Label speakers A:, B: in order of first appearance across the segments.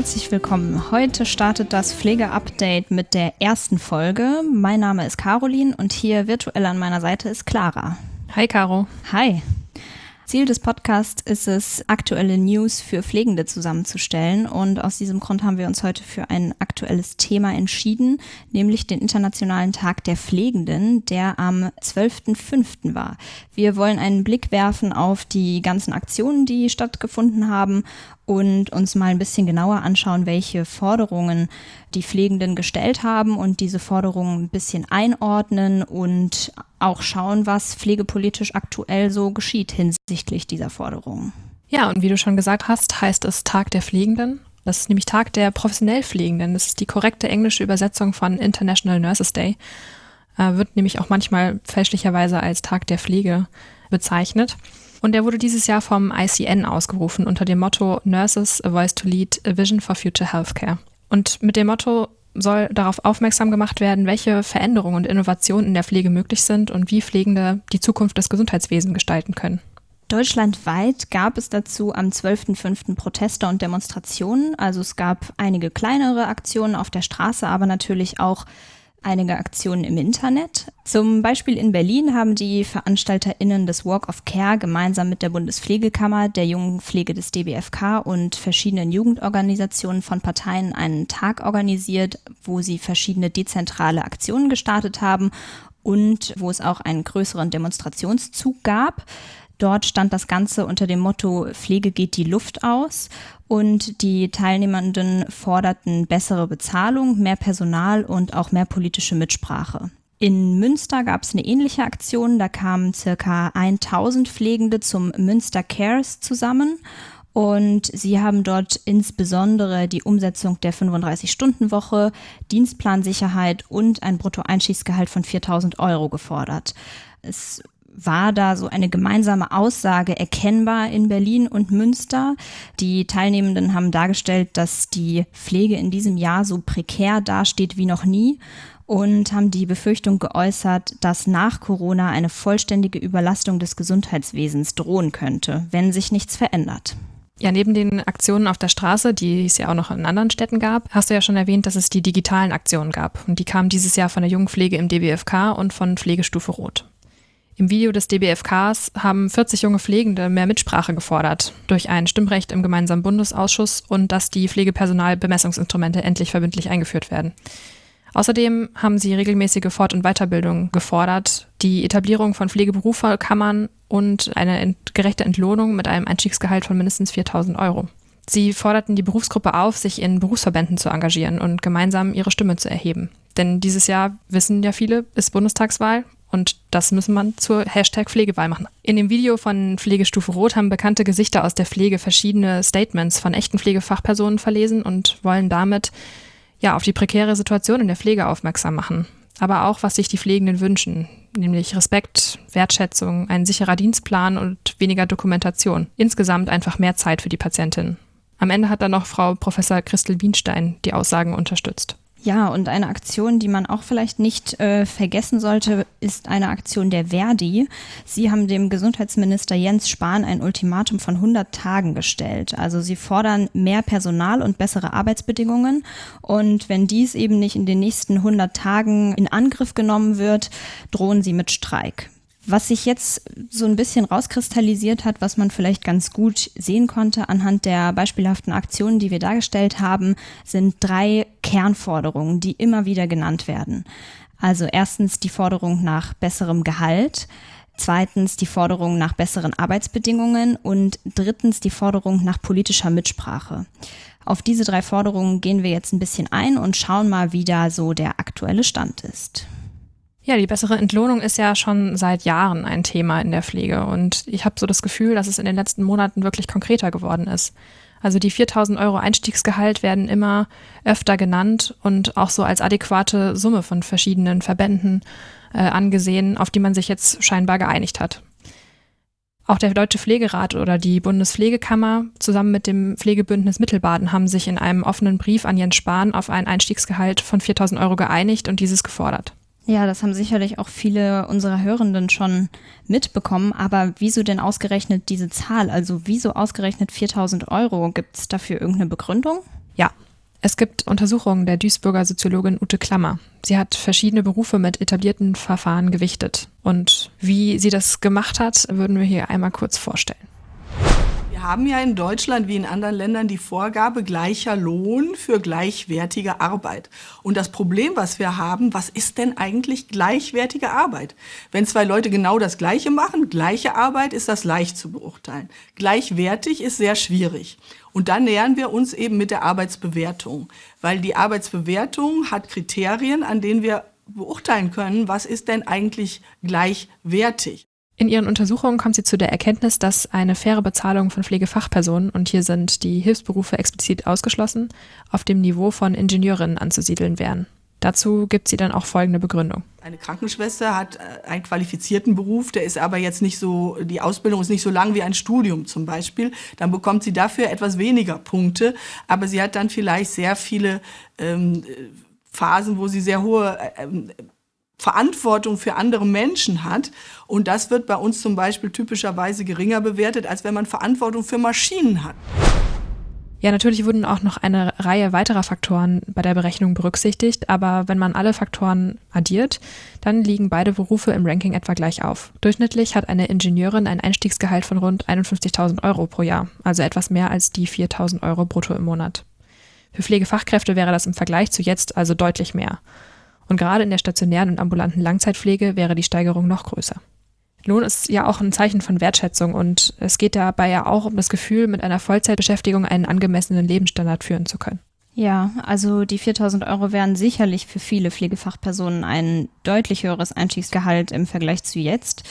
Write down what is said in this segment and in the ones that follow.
A: Herzlich willkommen. Heute startet das Pflege-Update mit der ersten Folge. Mein Name ist Caroline und hier virtuell an meiner Seite ist Clara.
B: Hi Caro.
A: Hi. Ziel des Podcasts ist es, aktuelle News für Pflegende zusammenzustellen. Und aus diesem Grund haben wir uns heute für ein aktuelles Thema entschieden, nämlich den Internationalen Tag der Pflegenden, der am 12.05. war. Wir wollen einen Blick werfen auf die ganzen Aktionen, die stattgefunden haben und uns mal ein bisschen genauer anschauen, welche Forderungen die Pflegenden gestellt haben und diese Forderungen ein bisschen einordnen und auch schauen, was pflegepolitisch aktuell so geschieht hinsichtlich dieser Forderungen.
B: Ja, und wie du schon gesagt hast, heißt es Tag der Pflegenden. Das ist nämlich Tag der professionell Pflegenden. Das ist die korrekte englische Übersetzung von International Nurses Day. Äh, wird nämlich auch manchmal fälschlicherweise als Tag der Pflege bezeichnet. Und er wurde dieses Jahr vom ICN ausgerufen unter dem Motto Nurses, a Voice to Lead, a Vision for Future Healthcare. Und mit dem Motto soll darauf aufmerksam gemacht werden, welche Veränderungen und Innovationen in der Pflege möglich sind und wie Pflegende die Zukunft des Gesundheitswesens gestalten können.
A: Deutschlandweit gab es dazu am 12.05. Proteste und Demonstrationen. Also es gab einige kleinere Aktionen auf der Straße, aber natürlich auch einige Aktionen im Internet. Zum Beispiel in Berlin haben die VeranstalterInnen des Walk of Care gemeinsam mit der Bundespflegekammer, der Jungen Pflege des DBFK und verschiedenen Jugendorganisationen von Parteien einen Tag organisiert, wo sie verschiedene dezentrale Aktionen gestartet haben und wo es auch einen größeren Demonstrationszug gab. Dort stand das Ganze unter dem Motto Pflege geht die Luft aus und die Teilnehmenden forderten bessere Bezahlung, mehr Personal und auch mehr politische Mitsprache. In Münster gab es eine ähnliche Aktion. Da kamen circa 1000 Pflegende zum Münster Cares zusammen und sie haben dort insbesondere die Umsetzung der 35-Stunden-Woche, Dienstplansicherheit und ein Bruttoeinschießgehalt von 4000 Euro gefordert. Es war da so eine gemeinsame Aussage erkennbar in Berlin und Münster. Die Teilnehmenden haben dargestellt, dass die Pflege in diesem Jahr so prekär dasteht wie noch nie und haben die Befürchtung geäußert, dass nach Corona eine vollständige Überlastung des Gesundheitswesens drohen könnte, wenn sich nichts verändert.
B: Ja, neben den Aktionen auf der Straße, die es ja auch noch in anderen Städten gab, hast du ja schon erwähnt, dass es die digitalen Aktionen gab. Und die kamen dieses Jahr von der Jugendpflege im DBFK und von Pflegestufe Rot. Im Video des DBFKs haben 40 junge Pflegende mehr Mitsprache gefordert durch ein Stimmrecht im gemeinsamen Bundesausschuss und dass die Pflegepersonalbemessungsinstrumente endlich verbindlich eingeführt werden. Außerdem haben sie regelmäßige Fort- und Weiterbildung gefordert, die Etablierung von Pflegeberufekammern und eine gerechte Entlohnung mit einem Einstiegsgehalt von mindestens 4000 Euro. Sie forderten die Berufsgruppe auf, sich in Berufsverbänden zu engagieren und gemeinsam ihre Stimme zu erheben. Denn dieses Jahr, wissen ja viele, ist Bundestagswahl und das müssen man zur Hashtag Pflegewahl machen. In dem Video von Pflegestufe Rot haben bekannte Gesichter aus der Pflege verschiedene Statements von echten Pflegefachpersonen verlesen und wollen damit ja auf die prekäre Situation in der Pflege aufmerksam machen. Aber auch, was sich die Pflegenden wünschen, nämlich Respekt, Wertschätzung, ein sicherer Dienstplan und weniger Dokumentation. Insgesamt einfach mehr Zeit für die Patientin. Am Ende hat dann noch Frau Professor Christel Bienstein die Aussagen unterstützt.
A: Ja, und eine Aktion, die man auch vielleicht nicht äh, vergessen sollte, ist eine Aktion der Verdi. Sie haben dem Gesundheitsminister Jens Spahn ein Ultimatum von 100 Tagen gestellt. Also sie fordern mehr Personal und bessere Arbeitsbedingungen. Und wenn dies eben nicht in den nächsten 100 Tagen in Angriff genommen wird, drohen sie mit Streik. Was sich jetzt so ein bisschen rauskristallisiert hat, was man vielleicht ganz gut sehen konnte anhand der beispielhaften Aktionen, die wir dargestellt haben, sind drei Kernforderungen, die immer wieder genannt werden. Also erstens die Forderung nach besserem Gehalt, zweitens die Forderung nach besseren Arbeitsbedingungen und drittens die Forderung nach politischer Mitsprache. Auf diese drei Forderungen gehen wir jetzt ein bisschen ein und schauen mal, wie da so der aktuelle Stand ist.
B: Ja, die bessere Entlohnung ist ja schon seit Jahren ein Thema in der Pflege und ich habe so das Gefühl, dass es in den letzten Monaten wirklich konkreter geworden ist. Also die 4000 Euro Einstiegsgehalt werden immer öfter genannt und auch so als adäquate Summe von verschiedenen Verbänden äh, angesehen, auf die man sich jetzt scheinbar geeinigt hat. Auch der Deutsche Pflegerat oder die Bundespflegekammer zusammen mit dem Pflegebündnis Mittelbaden haben sich in einem offenen Brief an Jens Spahn auf ein Einstiegsgehalt von 4000 Euro geeinigt und dieses gefordert.
A: Ja, das haben sicherlich auch viele unserer Hörenden schon mitbekommen. Aber wieso denn ausgerechnet diese Zahl? Also wieso ausgerechnet 4000 Euro? Gibt es dafür irgendeine Begründung?
B: Ja, es gibt Untersuchungen der Duisburger Soziologin Ute Klammer. Sie hat verschiedene Berufe mit etablierten Verfahren gewichtet. Und wie sie das gemacht hat, würden wir hier einmal kurz vorstellen.
C: Wir haben ja in Deutschland wie in anderen Ländern die Vorgabe gleicher Lohn für gleichwertige Arbeit. Und das Problem, was wir haben, was ist denn eigentlich gleichwertige Arbeit? Wenn zwei Leute genau das Gleiche machen, gleiche Arbeit, ist das leicht zu beurteilen. Gleichwertig ist sehr schwierig. Und dann nähern wir uns eben mit der Arbeitsbewertung, weil die Arbeitsbewertung hat Kriterien, an denen wir beurteilen können, was ist denn eigentlich gleichwertig.
B: In ihren Untersuchungen kommt sie zu der Erkenntnis, dass eine faire Bezahlung von Pflegefachpersonen, und hier sind die Hilfsberufe explizit ausgeschlossen, auf dem Niveau von Ingenieurinnen anzusiedeln wären. Dazu gibt sie dann auch folgende Begründung.
C: Eine Krankenschwester hat äh, einen qualifizierten Beruf, der ist aber jetzt nicht so, die Ausbildung ist nicht so lang wie ein Studium zum Beispiel. Dann bekommt sie dafür etwas weniger Punkte, aber sie hat dann vielleicht sehr viele ähm, Phasen, wo sie sehr hohe äh, Verantwortung für andere Menschen hat. Und das wird bei uns zum Beispiel typischerweise geringer bewertet, als wenn man Verantwortung für Maschinen hat.
B: Ja, natürlich wurden auch noch eine Reihe weiterer Faktoren bei der Berechnung berücksichtigt, aber wenn man alle Faktoren addiert, dann liegen beide Berufe im Ranking etwa gleich auf. Durchschnittlich hat eine Ingenieurin ein Einstiegsgehalt von rund 51.000 Euro pro Jahr, also etwas mehr als die 4.000 Euro brutto im Monat. Für Pflegefachkräfte wäre das im Vergleich zu jetzt also deutlich mehr. Und gerade in der stationären und ambulanten Langzeitpflege wäre die Steigerung noch größer. Lohn ist ja auch ein Zeichen von Wertschätzung und es geht dabei ja auch um das Gefühl, mit einer Vollzeitbeschäftigung einen angemessenen Lebensstandard führen zu können.
A: Ja, also die 4000 Euro wären sicherlich für viele Pflegefachpersonen ein deutlich höheres Einstiegsgehalt im Vergleich zu jetzt.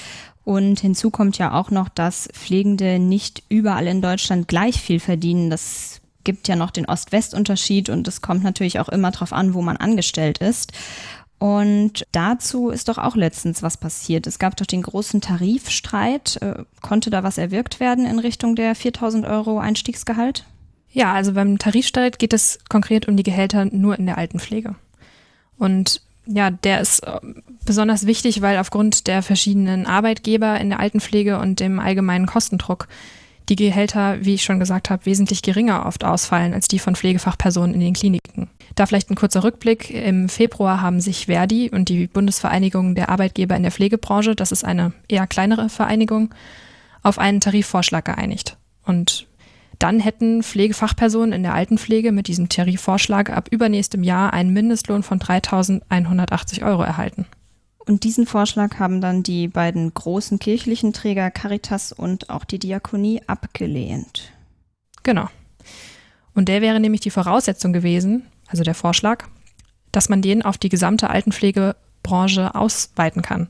A: Und hinzu kommt ja auch noch, dass Pflegende nicht überall in Deutschland gleich viel verdienen. Das gibt ja noch den Ost-West-Unterschied und es kommt natürlich auch immer darauf an, wo man angestellt ist. Und dazu ist doch auch letztens was passiert. Es gab doch den großen Tarifstreit. Äh, konnte da was erwirkt werden in Richtung der 4000 Euro Einstiegsgehalt?
B: Ja, also beim Tarifstreit geht es konkret um die Gehälter nur in der Altenpflege. Und ja, der ist äh, besonders wichtig, weil aufgrund der verschiedenen Arbeitgeber in der Altenpflege und dem allgemeinen Kostendruck die Gehälter, wie ich schon gesagt habe, wesentlich geringer oft ausfallen als die von Pflegefachpersonen in den Kliniken. Da vielleicht ein kurzer Rückblick. Im Februar haben sich Verdi und die Bundesvereinigung der Arbeitgeber in der Pflegebranche, das ist eine eher kleinere Vereinigung, auf einen Tarifvorschlag geeinigt. Und dann hätten Pflegefachpersonen in der Altenpflege mit diesem Tarifvorschlag ab übernächstem Jahr einen Mindestlohn von 3.180 Euro erhalten.
A: Und diesen Vorschlag haben dann die beiden großen kirchlichen Träger Caritas und auch die Diakonie abgelehnt.
B: Genau. Und der wäre nämlich die Voraussetzung gewesen, also der Vorschlag, dass man den auf die gesamte Altenpflegebranche ausweiten kann.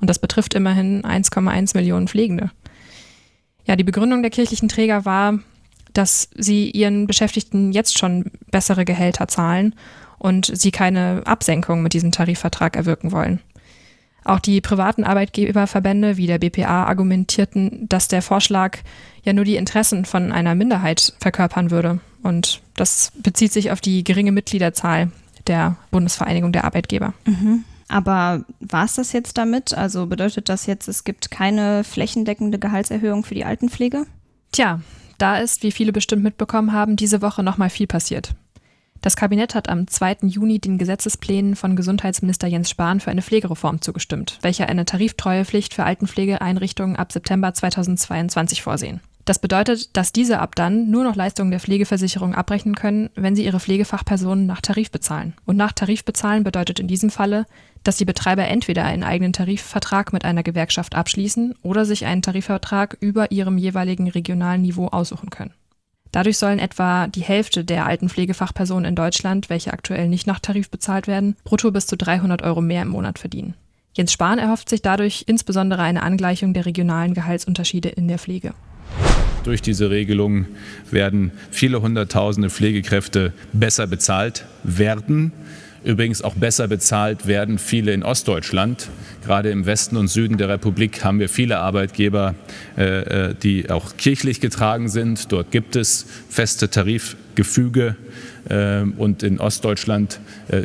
B: Und das betrifft immerhin 1,1 Millionen Pflegende. Ja, die Begründung der kirchlichen Träger war, dass sie ihren Beschäftigten jetzt schon bessere Gehälter zahlen und sie keine Absenkung mit diesem Tarifvertrag erwirken wollen. Auch die privaten Arbeitgeberverbände wie der BPA argumentierten, dass der Vorschlag ja nur die Interessen von einer Minderheit verkörpern würde. Und das bezieht sich auf die geringe Mitgliederzahl der Bundesvereinigung der Arbeitgeber.
A: Mhm. Aber war es das jetzt damit? Also bedeutet das jetzt, es gibt keine flächendeckende Gehaltserhöhung für die Altenpflege?
B: Tja, da ist, wie viele bestimmt mitbekommen haben, diese Woche nochmal viel passiert. Das Kabinett hat am 2. Juni den Gesetzesplänen von Gesundheitsminister Jens Spahn für eine Pflegereform zugestimmt, welche eine Tariftreuepflicht für Altenpflegeeinrichtungen ab September 2022 vorsehen. Das bedeutet, dass diese ab dann nur noch Leistungen der Pflegeversicherung abrechnen können, wenn sie ihre Pflegefachpersonen nach Tarif bezahlen. Und nach Tarif bezahlen bedeutet in diesem Falle, dass die Betreiber entweder einen eigenen Tarifvertrag mit einer Gewerkschaft abschließen oder sich einen Tarifvertrag über ihrem jeweiligen regionalen Niveau aussuchen können. Dadurch sollen etwa die Hälfte der alten Pflegefachpersonen in Deutschland, welche aktuell nicht nach Tarif bezahlt werden, brutto bis zu 300 Euro mehr im Monat verdienen. Jens Spahn erhofft sich dadurch insbesondere eine Angleichung der regionalen Gehaltsunterschiede in der Pflege.
D: Durch diese Regelung werden viele Hunderttausende Pflegekräfte besser bezahlt werden. Übrigens auch besser bezahlt werden viele in Ostdeutschland. Gerade im Westen und Süden der Republik haben wir viele Arbeitgeber, äh, äh, die auch kirchlich getragen sind. Dort gibt es feste Tarifgefüge. Äh, und in Ostdeutschland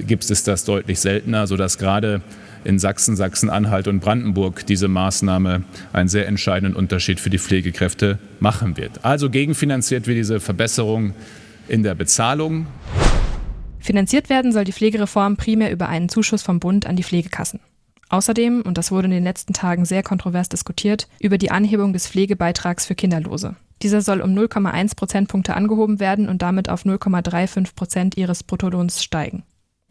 D: gibt es das deutlich seltener, sodass gerade in Sachsen, Sachsen-Anhalt und Brandenburg diese Maßnahme einen sehr entscheidenden Unterschied für die Pflegekräfte machen wird. Also gegenfinanziert wird diese Verbesserung in der Bezahlung.
B: Finanziert werden soll die Pflegereform primär über einen Zuschuss vom Bund an die Pflegekassen. Außerdem, und das wurde in den letzten Tagen sehr kontrovers diskutiert, über die Anhebung des Pflegebeitrags für Kinderlose. Dieser soll um 0,1 Prozentpunkte angehoben werden und damit auf 0,35 Prozent ihres Bruttolohns steigen.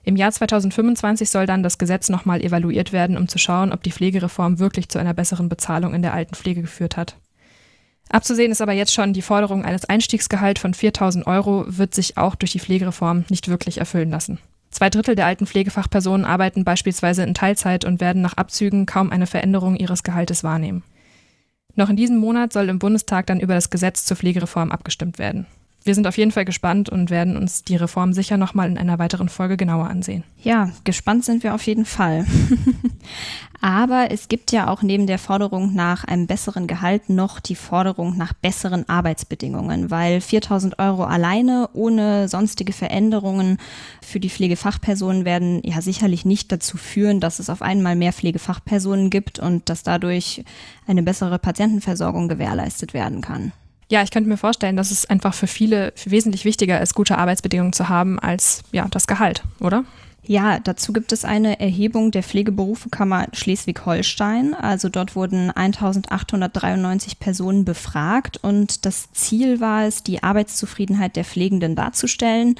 B: Im Jahr 2025 soll dann das Gesetz nochmal evaluiert werden, um zu schauen, ob die Pflegereform wirklich zu einer besseren Bezahlung in der Altenpflege geführt hat. Abzusehen ist aber jetzt schon, die Forderung eines Einstiegsgehalts von 4000 Euro wird sich auch durch die Pflegereform nicht wirklich erfüllen lassen. Zwei Drittel der alten Pflegefachpersonen arbeiten beispielsweise in Teilzeit und werden nach Abzügen kaum eine Veränderung ihres Gehaltes wahrnehmen. Noch in diesem Monat soll im Bundestag dann über das Gesetz zur Pflegereform abgestimmt werden wir sind auf jeden Fall gespannt und werden uns die Reform sicher nochmal in einer weiteren Folge genauer ansehen.
A: Ja, gespannt sind wir auf jeden Fall. Aber es gibt ja auch neben der Forderung nach einem besseren Gehalt noch die Forderung nach besseren Arbeitsbedingungen, weil 4000 Euro alleine ohne sonstige Veränderungen für die Pflegefachpersonen werden ja sicherlich nicht dazu führen, dass es auf einmal mehr Pflegefachpersonen gibt und dass dadurch eine bessere Patientenversorgung gewährleistet werden kann.
B: Ja, ich könnte mir vorstellen, dass es einfach für viele wesentlich wichtiger ist, gute Arbeitsbedingungen zu haben, als ja, das Gehalt, oder?
A: Ja, dazu gibt es eine Erhebung der Pflegeberufekammer Schleswig-Holstein. Also dort wurden 1893 Personen befragt und das Ziel war es, die Arbeitszufriedenheit der Pflegenden darzustellen.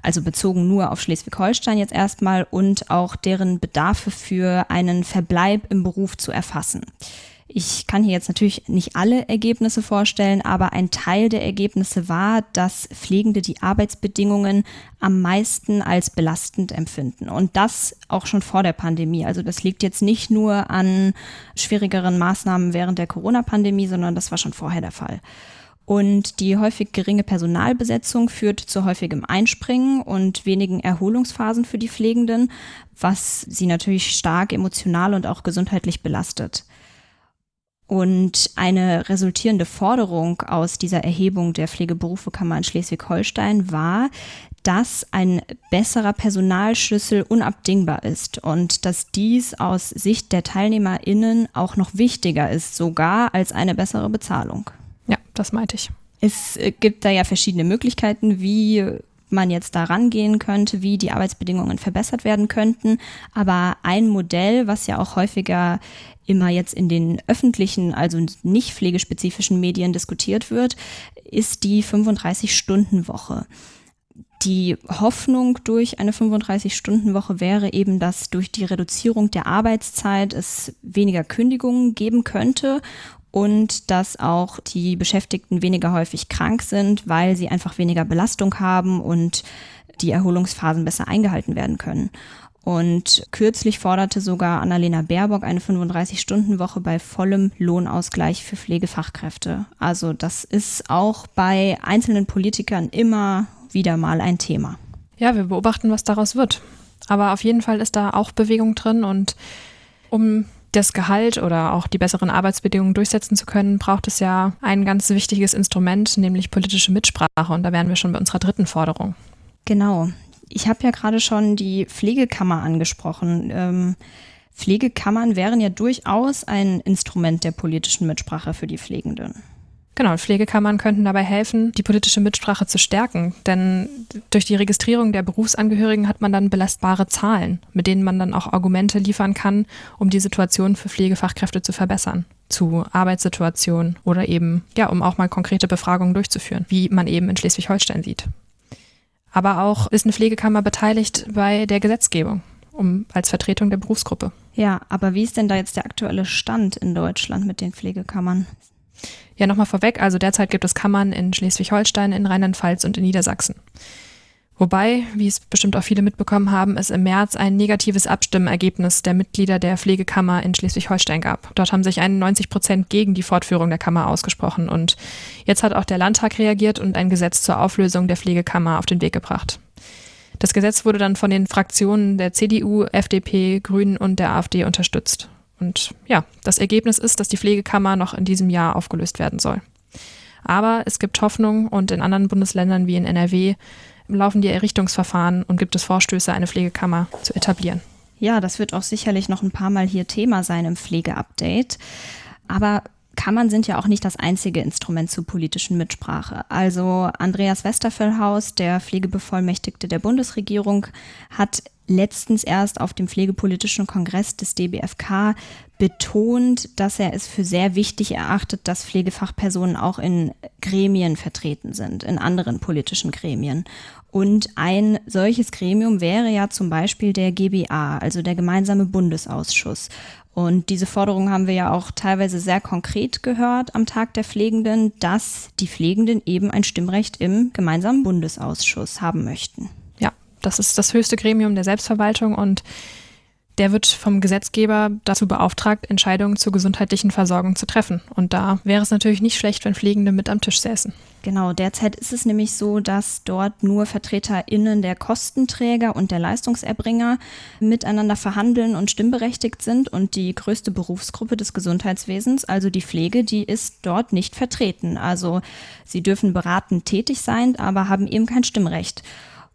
A: Also bezogen nur auf Schleswig-Holstein jetzt erstmal und auch deren Bedarfe für einen Verbleib im Beruf zu erfassen. Ich kann hier jetzt natürlich nicht alle Ergebnisse vorstellen, aber ein Teil der Ergebnisse war, dass Pflegende die Arbeitsbedingungen am meisten als belastend empfinden. Und das auch schon vor der Pandemie. Also das liegt jetzt nicht nur an schwierigeren Maßnahmen während der Corona-Pandemie, sondern das war schon vorher der Fall. Und die häufig geringe Personalbesetzung führt zu häufigem Einspringen und wenigen Erholungsphasen für die Pflegenden, was sie natürlich stark emotional und auch gesundheitlich belastet. Und eine resultierende Forderung aus dieser Erhebung der Pflegeberufekammer in Schleswig-Holstein war, dass ein besserer Personalschlüssel unabdingbar ist und dass dies aus Sicht der TeilnehmerInnen auch noch wichtiger ist, sogar als eine bessere Bezahlung.
B: Ja, das meinte ich.
A: Es äh, gibt da ja verschiedene Möglichkeiten, wie man jetzt da rangehen könnte, wie die Arbeitsbedingungen verbessert werden könnten. Aber ein Modell, was ja auch häufiger immer jetzt in den öffentlichen, also nicht pflegespezifischen Medien diskutiert wird, ist die 35-Stunden-Woche. Die Hoffnung durch eine 35-Stunden-Woche wäre eben, dass durch die Reduzierung der Arbeitszeit es weniger Kündigungen geben könnte und dass auch die Beschäftigten weniger häufig krank sind, weil sie einfach weniger Belastung haben und die Erholungsphasen besser eingehalten werden können. Und kürzlich forderte sogar Annalena Baerbock eine 35-Stunden-Woche bei vollem Lohnausgleich für Pflegefachkräfte. Also das ist auch bei einzelnen Politikern immer wieder mal ein Thema.
B: Ja, wir beobachten, was daraus wird. Aber auf jeden Fall ist da auch Bewegung drin und um das Gehalt oder auch die besseren Arbeitsbedingungen durchsetzen zu können, braucht es ja ein ganz wichtiges Instrument, nämlich politische Mitsprache. Und da wären wir schon bei unserer dritten Forderung.
A: Genau. Ich habe ja gerade schon die Pflegekammer angesprochen. Ähm, Pflegekammern wären ja durchaus ein Instrument der politischen Mitsprache für die Pflegenden.
B: Genau, Pflegekammern könnten dabei helfen, die politische Mitsprache zu stärken. Denn durch die Registrierung der Berufsangehörigen hat man dann belastbare Zahlen, mit denen man dann auch Argumente liefern kann, um die Situation für Pflegefachkräfte zu verbessern. Zu Arbeitssituationen oder eben, ja, um auch mal konkrete Befragungen durchzuführen, wie man eben in Schleswig-Holstein sieht. Aber auch ist eine Pflegekammer beteiligt bei der Gesetzgebung, um als Vertretung der Berufsgruppe.
A: Ja, aber wie ist denn da jetzt der aktuelle Stand in Deutschland mit den Pflegekammern?
B: Ja, nochmal vorweg, also derzeit gibt es Kammern in Schleswig-Holstein, in Rheinland-Pfalz und in Niedersachsen. Wobei, wie es bestimmt auch viele mitbekommen haben, es im März ein negatives Abstimmergebnis der Mitglieder der Pflegekammer in Schleswig-Holstein gab. Dort haben sich 91 Prozent gegen die Fortführung der Kammer ausgesprochen. Und jetzt hat auch der Landtag reagiert und ein Gesetz zur Auflösung der Pflegekammer auf den Weg gebracht. Das Gesetz wurde dann von den Fraktionen der CDU, FDP, Grünen und der AfD unterstützt. Und ja, das Ergebnis ist, dass die Pflegekammer noch in diesem Jahr aufgelöst werden soll. Aber es gibt Hoffnung und in anderen Bundesländern wie in NRW laufen die Errichtungsverfahren und gibt es Vorstöße, eine Pflegekammer zu etablieren.
A: Ja, das wird auch sicherlich noch ein paar Mal hier Thema sein im Pflegeupdate. Aber Kammern sind ja auch nicht das einzige Instrument zur politischen Mitsprache. Also Andreas Westerfellhaus, der Pflegebevollmächtigte der Bundesregierung, hat letztens erst auf dem Pflegepolitischen Kongress des DBFK betont, dass er es für sehr wichtig erachtet, dass Pflegefachpersonen auch in Gremien vertreten sind, in anderen politischen Gremien. Und ein solches Gremium wäre ja zum Beispiel der GBA, also der gemeinsame Bundesausschuss. Und diese Forderung haben wir ja auch teilweise sehr konkret gehört am Tag der Pflegenden, dass die Pflegenden eben ein Stimmrecht im gemeinsamen Bundesausschuss haben möchten.
B: Das ist das höchste Gremium der Selbstverwaltung und der wird vom Gesetzgeber dazu beauftragt, Entscheidungen zur gesundheitlichen Versorgung zu treffen. Und da wäre es natürlich nicht schlecht, wenn Pflegende mit am Tisch säßen.
A: Genau, derzeit ist es nämlich so, dass dort nur VertreterInnen der Kostenträger und der Leistungserbringer miteinander verhandeln und stimmberechtigt sind. Und die größte Berufsgruppe des Gesundheitswesens, also die Pflege, die ist dort nicht vertreten. Also sie dürfen beratend tätig sein, aber haben eben kein Stimmrecht.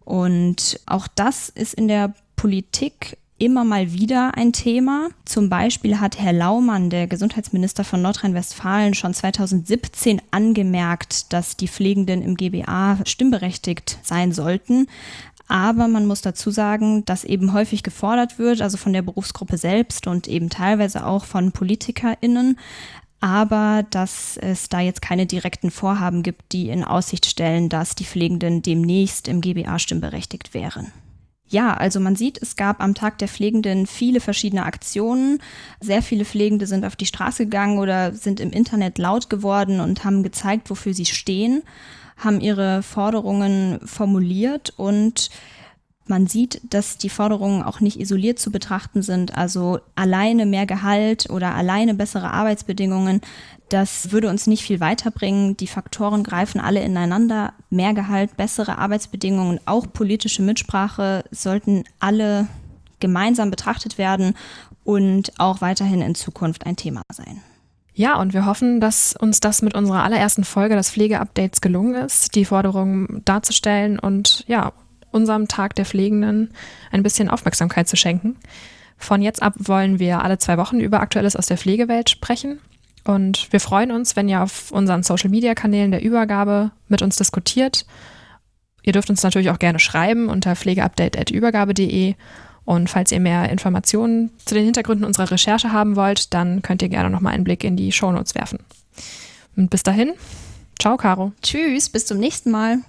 A: Und auch das ist in der Politik immer mal wieder ein Thema. Zum Beispiel hat Herr Laumann, der Gesundheitsminister von Nordrhein-Westfalen, schon 2017 angemerkt, dass die Pflegenden im GBA stimmberechtigt sein sollten. Aber man muss dazu sagen, dass eben häufig gefordert wird, also von der Berufsgruppe selbst und eben teilweise auch von PolitikerInnen, aber dass es da jetzt keine direkten Vorhaben gibt, die in Aussicht stellen, dass die Pflegenden demnächst im GBA stimmberechtigt wären. Ja, also man sieht, es gab am Tag der Pflegenden viele verschiedene Aktionen. Sehr viele Pflegende sind auf die Straße gegangen oder sind im Internet laut geworden und haben gezeigt, wofür sie stehen, haben ihre Forderungen formuliert und man sieht, dass die Forderungen auch nicht isoliert zu betrachten sind. Also alleine mehr Gehalt oder alleine bessere Arbeitsbedingungen, das würde uns nicht viel weiterbringen. Die Faktoren greifen alle ineinander. Mehr Gehalt, bessere Arbeitsbedingungen, auch politische Mitsprache sollten alle gemeinsam betrachtet werden und auch weiterhin in Zukunft ein Thema sein.
B: Ja, und wir hoffen, dass uns das mit unserer allerersten Folge des Pflegeupdates gelungen ist, die Forderungen darzustellen und ja, unserem Tag der Pflegenden ein bisschen Aufmerksamkeit zu schenken. Von jetzt ab wollen wir alle zwei Wochen über Aktuelles aus der Pflegewelt sprechen. Und wir freuen uns, wenn ihr auf unseren Social-Media-Kanälen der Übergabe mit uns diskutiert. Ihr dürft uns natürlich auch gerne schreiben unter pflegeupdate.übergabe.de. Und falls ihr mehr Informationen zu den Hintergründen unserer Recherche haben wollt, dann könnt ihr gerne nochmal einen Blick in die Shownotes werfen. Und bis dahin, ciao, Caro.
A: Tschüss, bis zum nächsten Mal.